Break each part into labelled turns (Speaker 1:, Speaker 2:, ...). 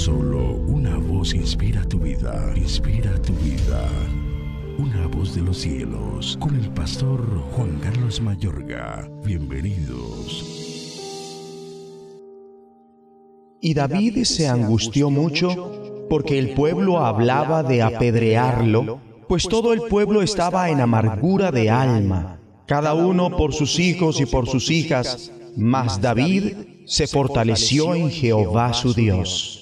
Speaker 1: Solo una voz inspira tu vida, inspira tu vida. Una voz de los cielos, con el pastor Juan Carlos Mayorga. Bienvenidos.
Speaker 2: Y David se angustió mucho porque el pueblo hablaba de apedrearlo, pues todo el pueblo estaba en amargura de alma, cada uno por sus hijos y por sus hijas, mas David se fortaleció en Jehová su Dios.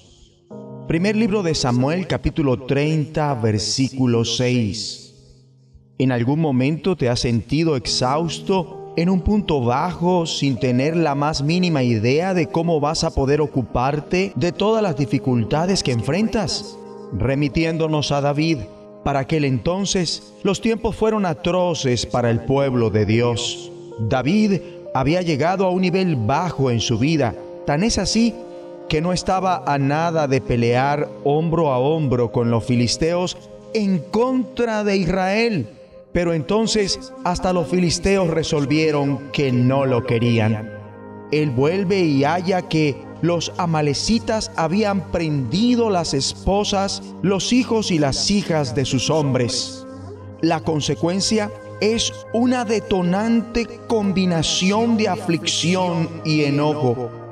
Speaker 2: Primer libro de Samuel capítulo 30 versículo 6. ¿En algún momento te has sentido exhausto en un punto bajo sin tener la más mínima idea de cómo vas a poder ocuparte de todas las dificultades que enfrentas? Remitiéndonos a David, para aquel entonces los tiempos fueron atroces para el pueblo de Dios. David había llegado a un nivel bajo en su vida, tan es así que no estaba a nada de pelear hombro a hombro con los filisteos en contra de Israel. Pero entonces hasta los filisteos resolvieron que no lo querían. Él vuelve y halla que los amalecitas habían prendido las esposas, los hijos y las hijas de sus hombres. La consecuencia es una detonante combinación de aflicción y enojo.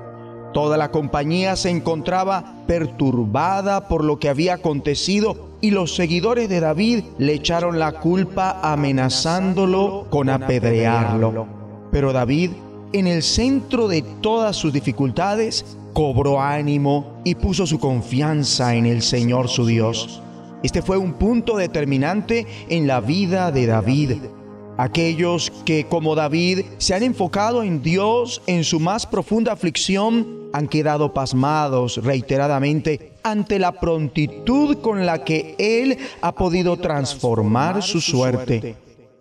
Speaker 2: Toda la compañía se encontraba perturbada por lo que había acontecido y los seguidores de David le echaron la culpa amenazándolo con apedrearlo. Pero David, en el centro de todas sus dificultades, cobró ánimo y puso su confianza en el Señor su Dios. Este fue un punto determinante en la vida de David. Aquellos que como David se han enfocado en Dios en su más profunda aflicción han quedado pasmados reiteradamente ante la prontitud con la que Él ha podido transformar su suerte.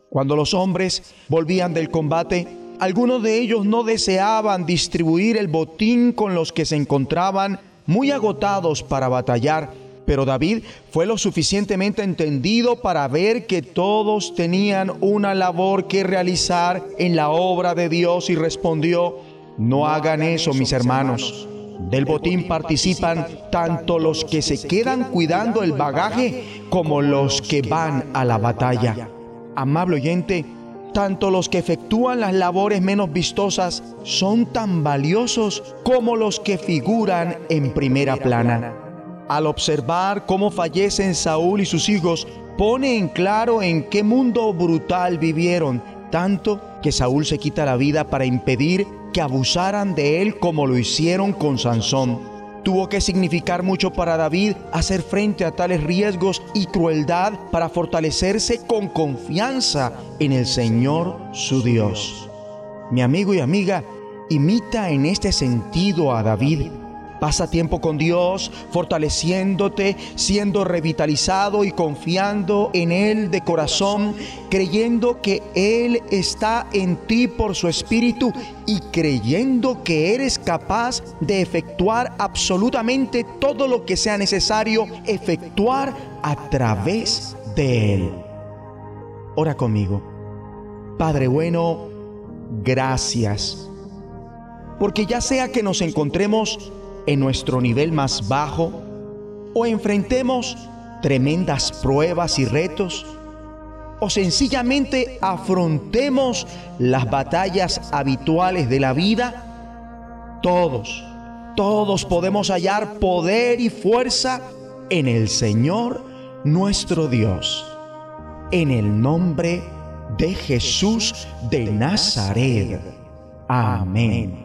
Speaker 2: Cuando los hombres volvían del combate, algunos de ellos no deseaban distribuir el botín con los que se encontraban muy agotados para batallar, pero David fue lo suficientemente entendido para ver que todos tenían una labor que realizar en la obra de Dios y respondió, no hagan eso, mis hermanos. Del botín participan tanto los que se quedan cuidando el bagaje como los que van a la batalla. Amable oyente, tanto los que efectúan las labores menos vistosas son tan valiosos como los que figuran en primera plana. Al observar cómo fallecen Saúl y sus hijos, pone en claro en qué mundo brutal vivieron, tanto que Saúl se quita la vida para impedir que abusaran de él como lo hicieron con Sansón. Tuvo que significar mucho para David hacer frente a tales riesgos y crueldad para fortalecerse con confianza en el Señor su Dios. Mi amigo y amiga, imita en este sentido a David Pasa tiempo con Dios, fortaleciéndote, siendo revitalizado y confiando en Él de corazón, creyendo que Él está en ti por su Espíritu y creyendo que eres capaz de efectuar absolutamente todo lo que sea necesario efectuar a través de Él. Ora conmigo. Padre bueno, gracias. Porque ya sea que nos encontremos en nuestro nivel más bajo o enfrentemos tremendas pruebas y retos o sencillamente afrontemos las batallas habituales de la vida, todos, todos podemos hallar poder y fuerza en el Señor nuestro Dios, en el nombre de Jesús de Nazaret. Amén